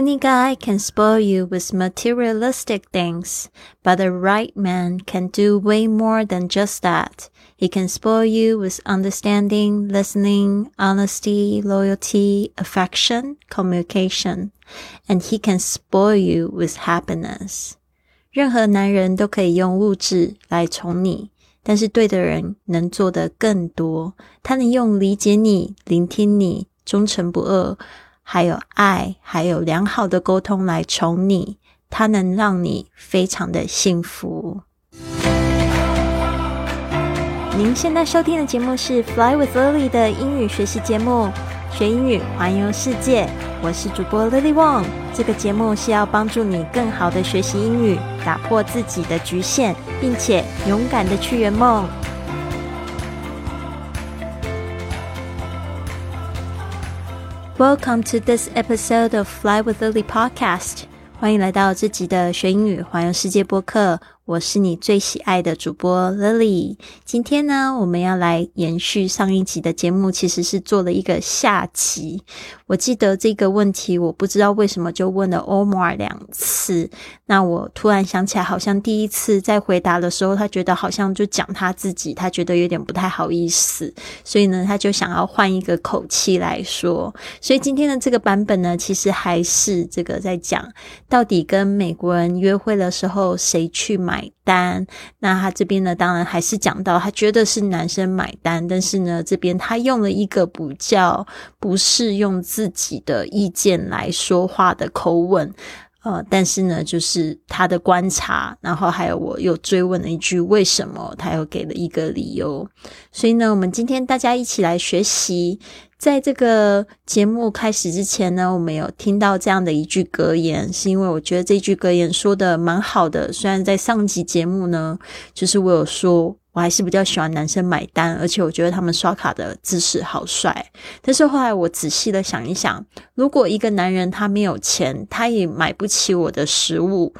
Any guy can spoil you with materialistic things, but the right man can do way more than just that. He can spoil you with understanding, listening, honesty, loyalty, affection, communication, and he can spoil you with happiness. 任何男人都可以用物质来宠你，但是对的人能做的更多。他能用理解你、聆听你、忠诚不二， 还有爱，还有良好的沟通来宠你。它能让你非常的幸福。您现在收听的节目是《Fly with Lily》的英语学习节目，学英语环游世界。我是主播 Lily Wong。这个节目是要帮助你更好的学习英语，打破自己的局限，并且勇敢的去圆梦。Welcome to this episode of Fly with Lily podcast。欢迎来到这集的学英语环游世界播客。 我是你最喜爱的主播 Lily。今天呢，我们要来延续上一集的节目，其实是做了一个下集。我记得这个问题，我不知道为什么就问了 Omar 两次。那我突然想起来，好像第一次在回答的时候，他觉得好像就讲他自己，他觉得有点不太好意思，所以呢，他就想要换一个口气来说。所以今天的这个版本呢，其实还是这个在讲到底跟美国人约会的时候谁去买。买单，那他这边呢，当然还是讲到他觉得是男生买单，但是呢，这边他用了一个比较不是用自己的意见来说话的口吻，呃，但是呢，就是他的观察，然后还有我又追问了一句为什么，他又给了一个理由，所以呢，我们今天大家一起来学习。在这个节目开始之前呢，我们有听到这样的一句格言，是因为我觉得这句格言说的蛮好的。虽然在上集节目呢，就是我有说我还是比较喜欢男生买单，而且我觉得他们刷卡的姿势好帅。但是后来我仔细的想一想，如果一个男人他没有钱，他也买不起我的食物。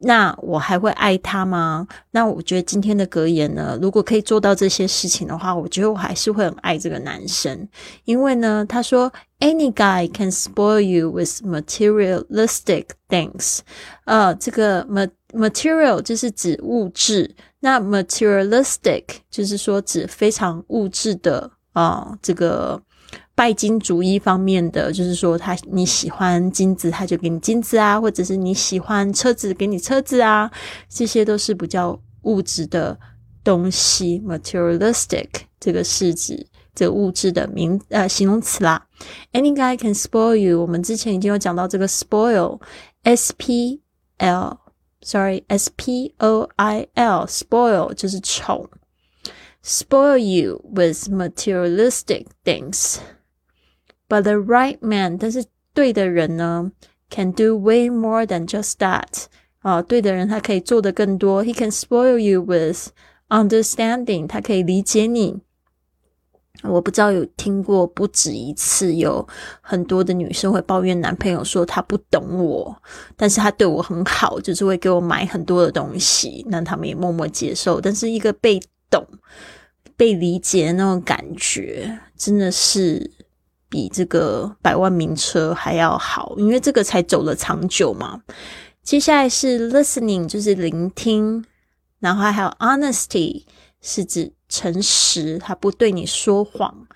那我还会爱他吗？那我觉得今天的格言呢，如果可以做到这些事情的话，我觉得我还是会很爱这个男生，因为呢，他说，Any guy can spoil you with materialistic things。呃，这个 material 就是指物质，那 materialistic 就是说指非常物质的啊，这个。拜金主义方面的，就是说他你喜欢金子，他就给你金子啊，或者是你喜欢车子，给你车子啊，这些都是比较物质的东西，materialistic 这个是指这个物质的名呃形容词啦。Any guy can spoil you，我们之前已经有讲到这个 spoil，s p l，sorry，s p o i l，spoil 就是宠，spoil you with materialistic things。But the right man，但是对的人呢，can do way more than just that。啊，对的人他可以做的更多。He can spoil you with understanding，他可以理解你。我不知道有听过不止一次，有很多的女生会抱怨男朋友说他不懂我，但是他对我很好，就是会给我买很多的东西，那他们也默默接受。但是一个被懂、被理解的那种感觉，真的是。比这个百万名车还要好，因为这个才走了长久嘛。接下来是 listening，就是聆听，然后还有 honesty，是指诚实，他不对你说谎。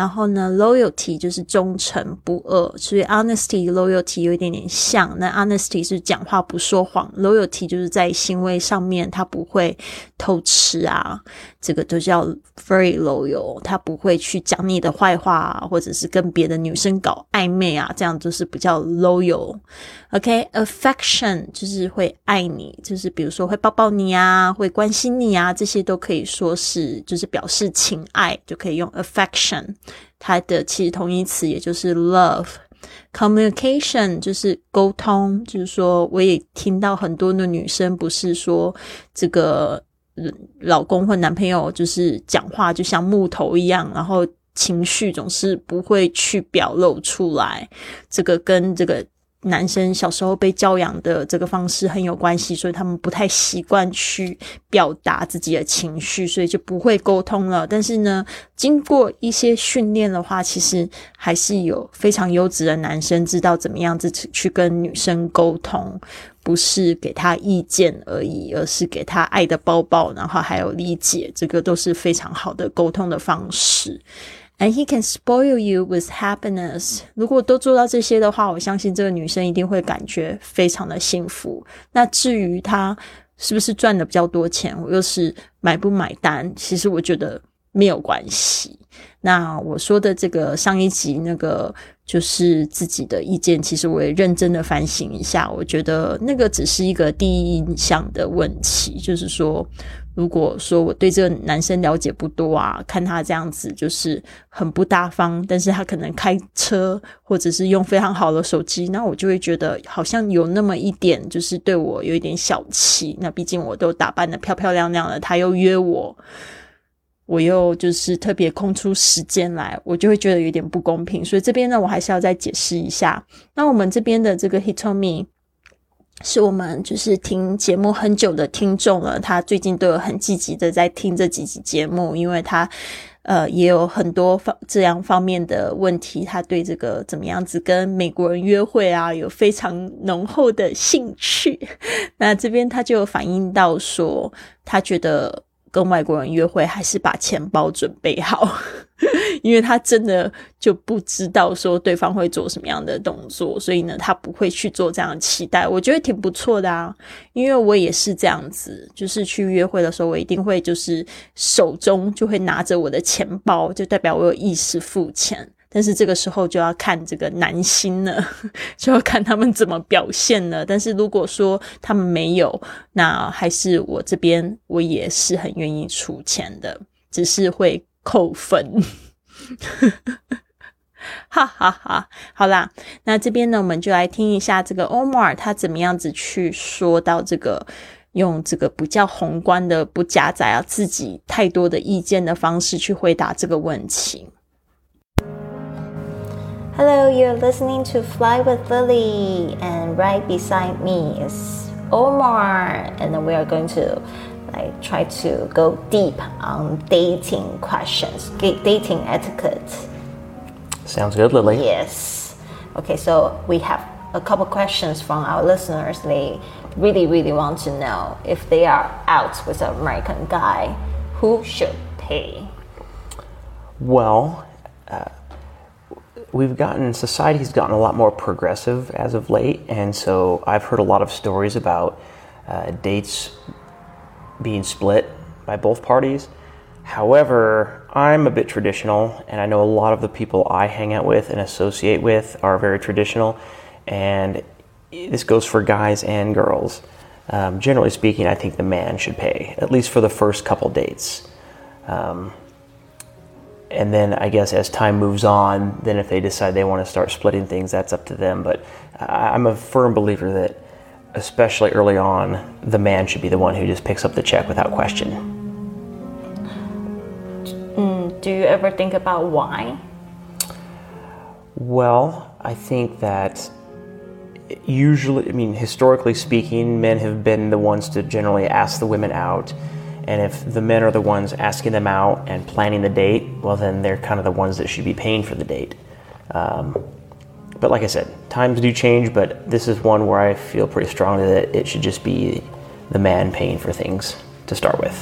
然后呢，loyalty 就是忠诚不二，所以 honesty loyalty 有一点点像。那 honesty 是讲话不说谎，loyalty 就是在行为上面他不会偷吃啊，这个都叫 very loyal，他不会去讲你的坏话，或者是跟别的女生搞暧昧啊，这样就是比较 loyal。OK，affection 就是会爱你，就是比如说会抱抱你啊，会关心你啊，这些都可以说是就是表示情爱，就可以用 affection。它的其实同义词也就是 love，communication 就是沟通，就是说我也听到很多的女生不是说这个老公或男朋友就是讲话就像木头一样，然后情绪总是不会去表露出来，这个跟这个男生小时候被教养的这个方式很有关系，所以他们不太习惯去表达自己的情绪，所以就不会沟通了。但是呢，经过一些训练的话，其实还是有非常优质的男生知道怎么样子去跟女生沟通，不是给他意见而已，而是给他爱的抱抱，然后还有理解，这个都是非常好的沟通的方式。And he can spoil you with happiness。如果都做到这些的话，我相信这个女生一定会感觉非常的幸福。那至于他是不是赚的比较多钱，我又是买不买单，其实我觉得没有关系。那我说的这个上一集那个就是自己的意见，其实我也认真的反省一下，我觉得那个只是一个第一印象的问题，就是说。如果说我对这个男生了解不多啊，看他这样子就是很不大方，但是他可能开车或者是用非常好的手机，那我就会觉得好像有那么一点就是对我有一点小气。那毕竟我都打扮的漂漂亮亮的，他又约我，我又就是特别空出时间来，我就会觉得有点不公平。所以这边呢，我还是要再解释一下。那我们这边的这个 Hitomi。是我们就是听节目很久的听众了，他最近都有很积极的在听这几集节目，因为他呃也有很多方这样方面的问题，他对这个怎么样子跟美国人约会啊有非常浓厚的兴趣。那这边他就反映到说，他觉得。跟外国人约会，还是把钱包准备好，因为他真的就不知道说对方会做什么样的动作，所以呢，他不会去做这样的期待。我觉得挺不错的啊，因为我也是这样子，就是去约会的时候，我一定会就是手中就会拿着我的钱包，就代表我有意识付钱。但是这个时候就要看这个男星了，就要看他们怎么表现了。但是如果说他们没有，那还是我这边我也是很愿意出钱的，只是会扣分。哈哈哈，好啦，那这边呢，我们就来听一下这个 Omar 他怎么样子去说到这个用这个比较宏观的、不夹杂啊自己太多的意见的方式去回答这个问题。Hello, you're listening to Fly with Lily, and right beside me is Omar, and we are going to like try to go deep on dating questions, dating etiquette. Sounds good, Lily. Yes. Okay, so we have a couple questions from our listeners. They really, really want to know if they are out with an American guy, who should pay? Well, uh, we've gotten society's gotten a lot more progressive as of late, and so I've heard a lot of stories about uh, dates being split by both parties. However, I'm a bit traditional, and I know a lot of the people I hang out with and associate with are very traditional, and this goes for guys and girls. Um, generally speaking, I think the man should pay, at least for the first couple dates. Um, and then I guess as time moves on, then if they decide they want to start splitting things, that's up to them. But I'm a firm believer that, especially early on, the man should be the one who just picks up the check without question. Mm, do you ever think about why? Well, I think that usually, I mean, historically speaking, men have been the ones to generally ask the women out and if the men are the ones asking them out and planning the date, well, then they're kind of the ones that should be paying for the date. Um, but like I said, times do change, but this is one where I feel pretty strongly that it should just be the man paying for things to start with.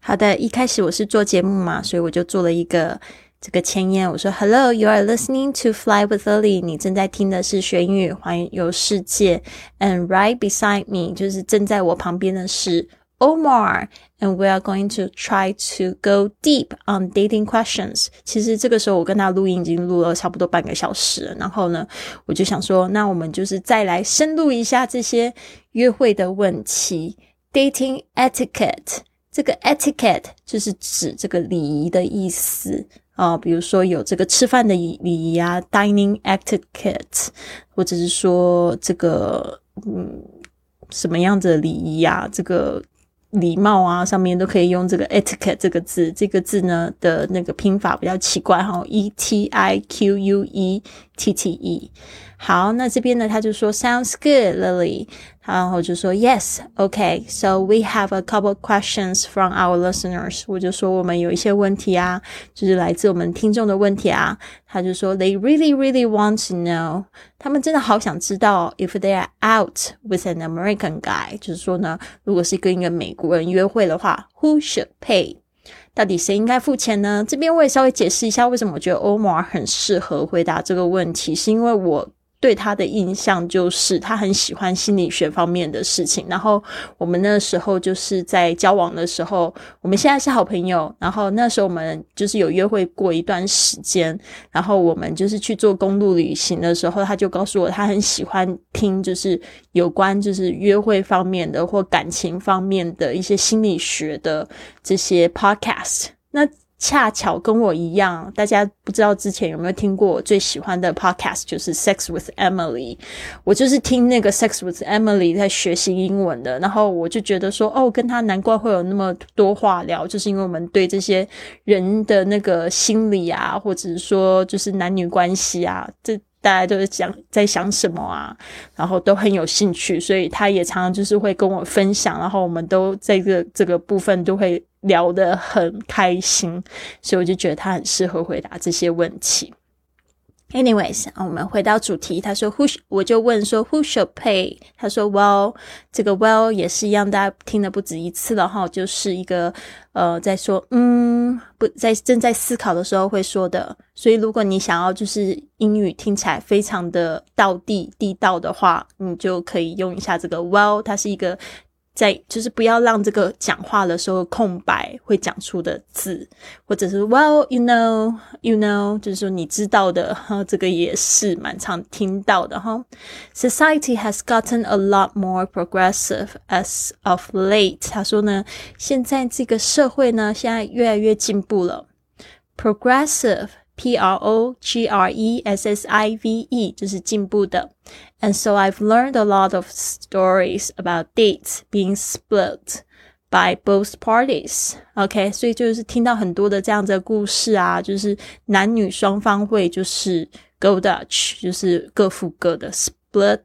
好的，一开始我是做节目嘛，所以我就做了一个这个前言。我说：“Hello, you are listening to Fly with Lily。你正在听的是学英语环游世界。And right beside me，就是正在我旁边的是 Omar, and we are going to try to go deep on dating questions。其实这个时候我跟他录音已经录了差不多半个小时，然后呢，我就想说，那我们就是再来深入一下这些约会的问题，dating etiquette。这个 etiquette 就是指这个礼仪的意思啊，比如说有这个吃饭的礼仪啊，dining etiquette，或者是说这个嗯什么样子的礼仪啊，这个。礼貌啊，上面都可以用这个 etiquette 这个字。这个字呢的那个拼法比较奇怪哈，e t i q u e t t e。好，那这边呢，他就说 Sounds good, Lily。然后就说 Yes, OK. So we have a couple questions from our listeners。我就说我们有一些问题啊，就是来自我们听众的问题啊。他就说 They really, really want to know。他们真的好想知道，if they are out with an American guy，就是说呢，如果是跟一个美国人约会的话，Who should pay？到底谁应该付钱呢？这边我也稍微解释一下，为什么我觉得 Omar 很适合回答这个问题，是因为我。对他的印象就是他很喜欢心理学方面的事情。然后我们那时候就是在交往的时候，我们现在是好朋友。然后那时候我们就是有约会过一段时间。然后我们就是去做公路旅行的时候，他就告诉我他很喜欢听就是有关就是约会方面的或感情方面的一些心理学的这些 podcast。那恰巧跟我一样，大家不知道之前有没有听过我最喜欢的 podcast，就是《Sex with Emily》。我就是听那个《Sex with Emily》在学习英文的，然后我就觉得说，哦，跟他难怪会有那么多话聊，就是因为我们对这些人的那个心理啊，或者是说就是男女关系啊，这。大家都是讲在想什么啊，然后都很有兴趣，所以他也常常就是会跟我分享，然后我们都在这这个部分都会聊得很开心，所以我就觉得他很适合回答这些问题。Anyways，我们回到主题。他说：“Who？” 我就问说：“Who should pay？” 他说：“Well，这个 well 也是一样，大家听了不止一次了哈，就是一个呃，在说嗯，不在正在思考的时候会说的。所以如果你想要就是英语听起来非常的道地地道的话，你就可以用一下这个 well，它是一个。”在就是不要让这个讲话的时候空白会讲出的字，或者是 Well, you know, you know，就是说你知道的哈，这个也是蛮常听到的哈。Society has gotten a lot more progressive as of late。他说呢，现在这个社会呢，现在越来越进步了。Progressive P R O G R E S S I V E 就是进步的。And so I've learned a lot of stories about dates being split by both parties. OK，所以就是听到很多的这样子的故事啊，就是男女双方会就是 go Dutch，就是各付各的 split。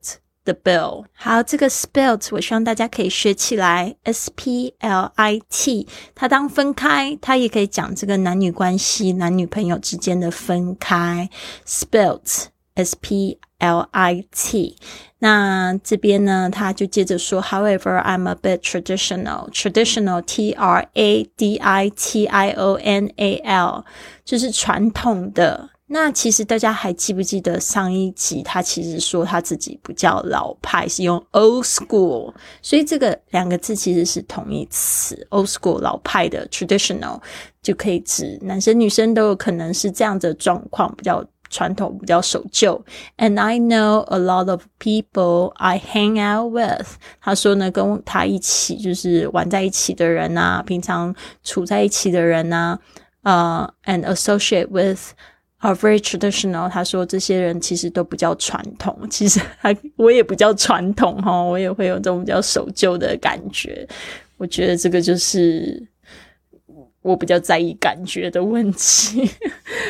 The bill，好，这个 split，我希望大家可以学起来。S P L I T，它当分开，它也可以讲这个男女关系、男女朋友之间的分开。Split，S P L I T。那这边呢，他就接着说，However, I'm a bit traditional. Traditional, T R A D I T I O N A L，就是传统的。 那其实大家还记不记得上一集他其实说他自己不叫老派，是用 old school，所以这个两个字其实是同义词，old school 老派的 traditional 就可以指男生女生都有可能是这样的状况，比较传统，比较守旧。And I know a lot of people I hang out with，他说呢，跟他一起就是玩在一起的人呐，平常处在一起的人呐，呃，and associate with。Are very traditional。他说这些人其实都比较传统，其实还我也比较传统哈，我也会有这种比较守旧的感觉。我觉得这个就是我比较在意感觉的问题。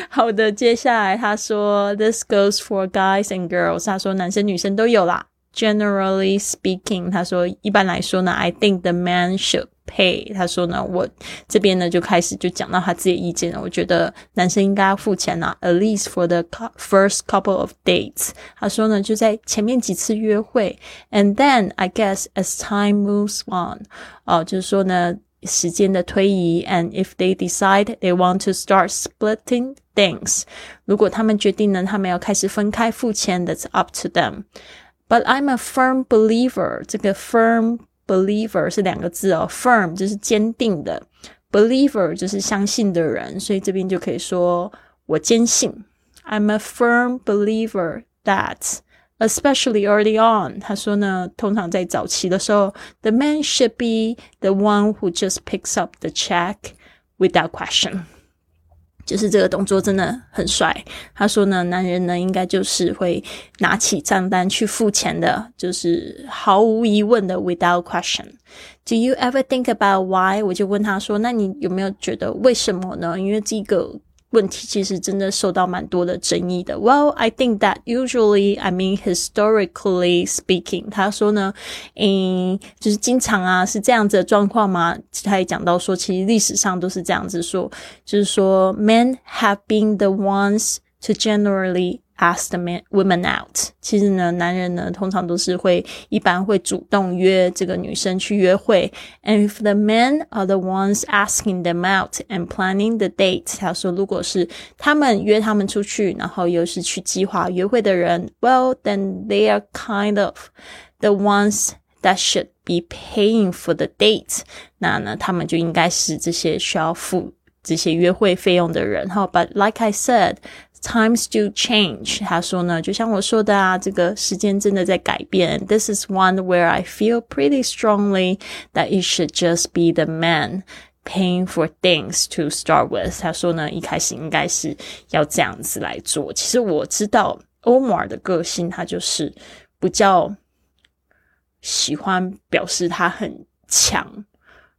好的，接下来他说，This goes for guys and girls。他说男生女生都有啦。Generally speaking，他说一般来说呢，I think the man should。pay，他说呢，我这边呢就开始就讲到他自己的意见了。我觉得男生应该要付钱啊，at least for the first couple of dates。他说呢，就在前面几次约会，and then I guess as time moves on，哦，就是说呢，时间的推移，and if they decide they want to start splitting things，如果他们决定呢，他们要开始分开付钱，that's up to them。But I'm a firm believer，这个 firm believer 是两个字哦，firm 就是坚定的，believer 就是相信的人，所以这边就可以说我坚信。I'm a firm believer that, especially early on，他说呢，通常在早期的时候，the man should be the one who just picks up the check without question。 就是这个动作真的很帅。他说呢，男人呢应该就是会拿起账单去付钱的，就是毫无疑问的，without question。Do you ever think about why？我就问他说，那你有没有觉得为什么呢？因为这个问题其实真的受到蛮多的争议的。Well, I think that usually, I mean historically speaking，他说呢，嗯，就是经常啊是这样子的状况嘛。他也讲到说，其实历史上都是这样子说，就是说，men have been the ones to generally ask the men women out。其实呢，男人呢通常都是会一般会主动约这个女生去约会。And if the men are the ones asking them out and planning the date，他说如果是他们约他们出去，然后又是去计划约会的人，well then they are kind of the ones that should be paying for the date。那呢，他们就应该是这些需要付这些约会费用的人。哈，But like I said。 Times do change，他说呢，就像我说的啊，这个时间真的在改变。This is one where I feel pretty strongly that it should just be the man paying for things to start with。他说呢，一开始应该是要这样子来做。其实我知道欧摩尔的个性，他就是比较喜欢表示他很强。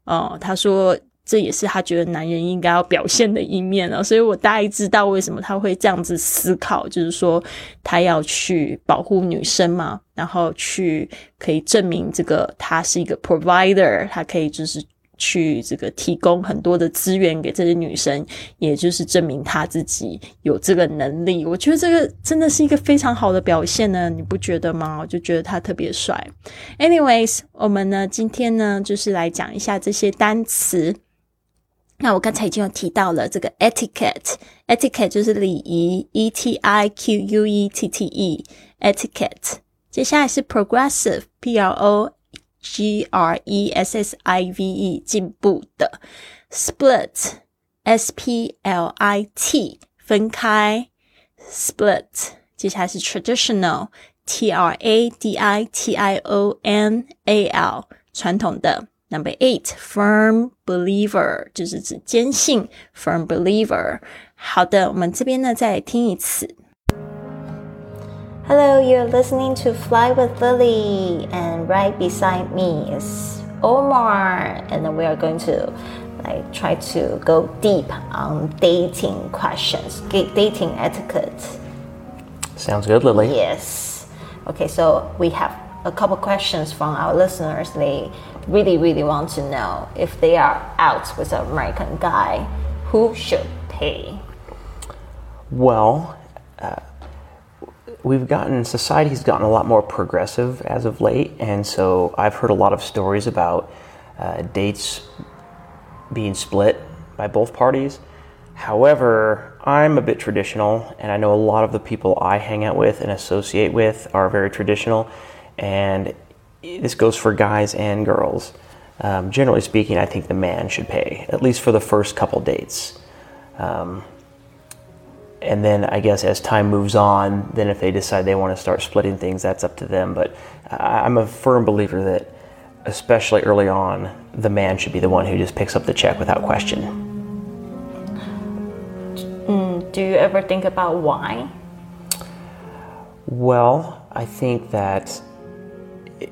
哦，他说。 这也是他觉得男人应该要表现的一面了，所以我大概知道为什么他会这样子思考，就是说他要去保护女生嘛，然后去可以证明这个他是一个 provider，他可以就是去这个提供很多的资源给这些女生，也就是证明他自己有这个能力。我觉得这个真的是一个非常好的表现呢，你不觉得吗？我就觉得他特别帅。Anyways，我们呢今天呢就是来讲一下这些单词。那我刚才已经有提到了这个 etiquette，etiquette 就是礼仪，e t i q u e t t e，etiquette。接下来是 progressive，p r o g r e s s i v e，进步的；split，s p l i t，分开；split。接下来是 traditional，t r a d i t i o n a l，传统的。Number eight, firm believer 就是指坚信，firm believer。好的，我们这边呢再听一次。Hello, you're listening to Fly with Lily, and right beside me is Omar, and we are going to like try to go deep on dating questions, dating etiquette. Sounds good, Lily. Yes. Okay, so we have a couple questions from our listeners. They really, really want to know if they are out with an American guy, who should pay? Well, uh, we've gotten society's gotten a lot more progressive as of late, and so I've heard a lot of stories about uh, dates being split by both parties. However, I'm a bit traditional, and I know a lot of the people I hang out with and associate with are very traditional, and this goes for guys and girls. Um, generally speaking, I think the man should pay, at least for the first couple dates. Um, and then I guess as time moves on, then if they decide they want to start splitting things, that's up to them. But I'm a firm believer that, especially early on, the man should be the one who just picks up the check without question. Mm, do you ever think about why? Well, I think that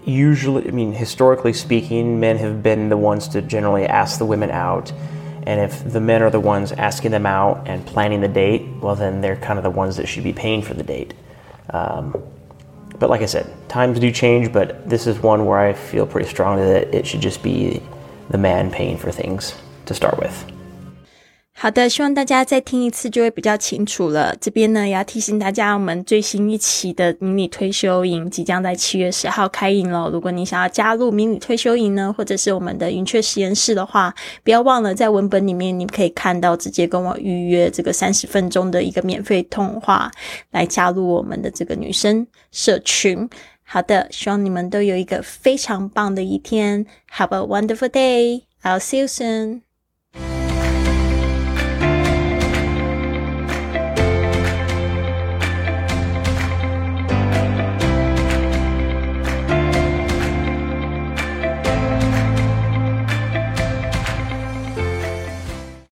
usually, I mean, historically speaking, men have been the ones to generally ask the women out. And if the men are the ones asking them out and planning the date, well, then they're kind of the ones that should be paying for the date. Um, but like I said, times do change, but this is one where I feel pretty strongly that it should just be the man paying for things to start with. 好的，希望大家再听一次就会比较清楚了。这边呢，也要提醒大家，我们最新一期的迷你退休营即将在七月十号开营了。如果你想要加入迷你退休营呢，或者是我们的云雀实验室的话，不要忘了在文本里面你可以看到直接跟我预约这个三十分钟的一个免费通话，来加入我们的这个女生社群。好的，希望你们都有一个非常棒的一天。Have a wonderful day. I'll see you soon.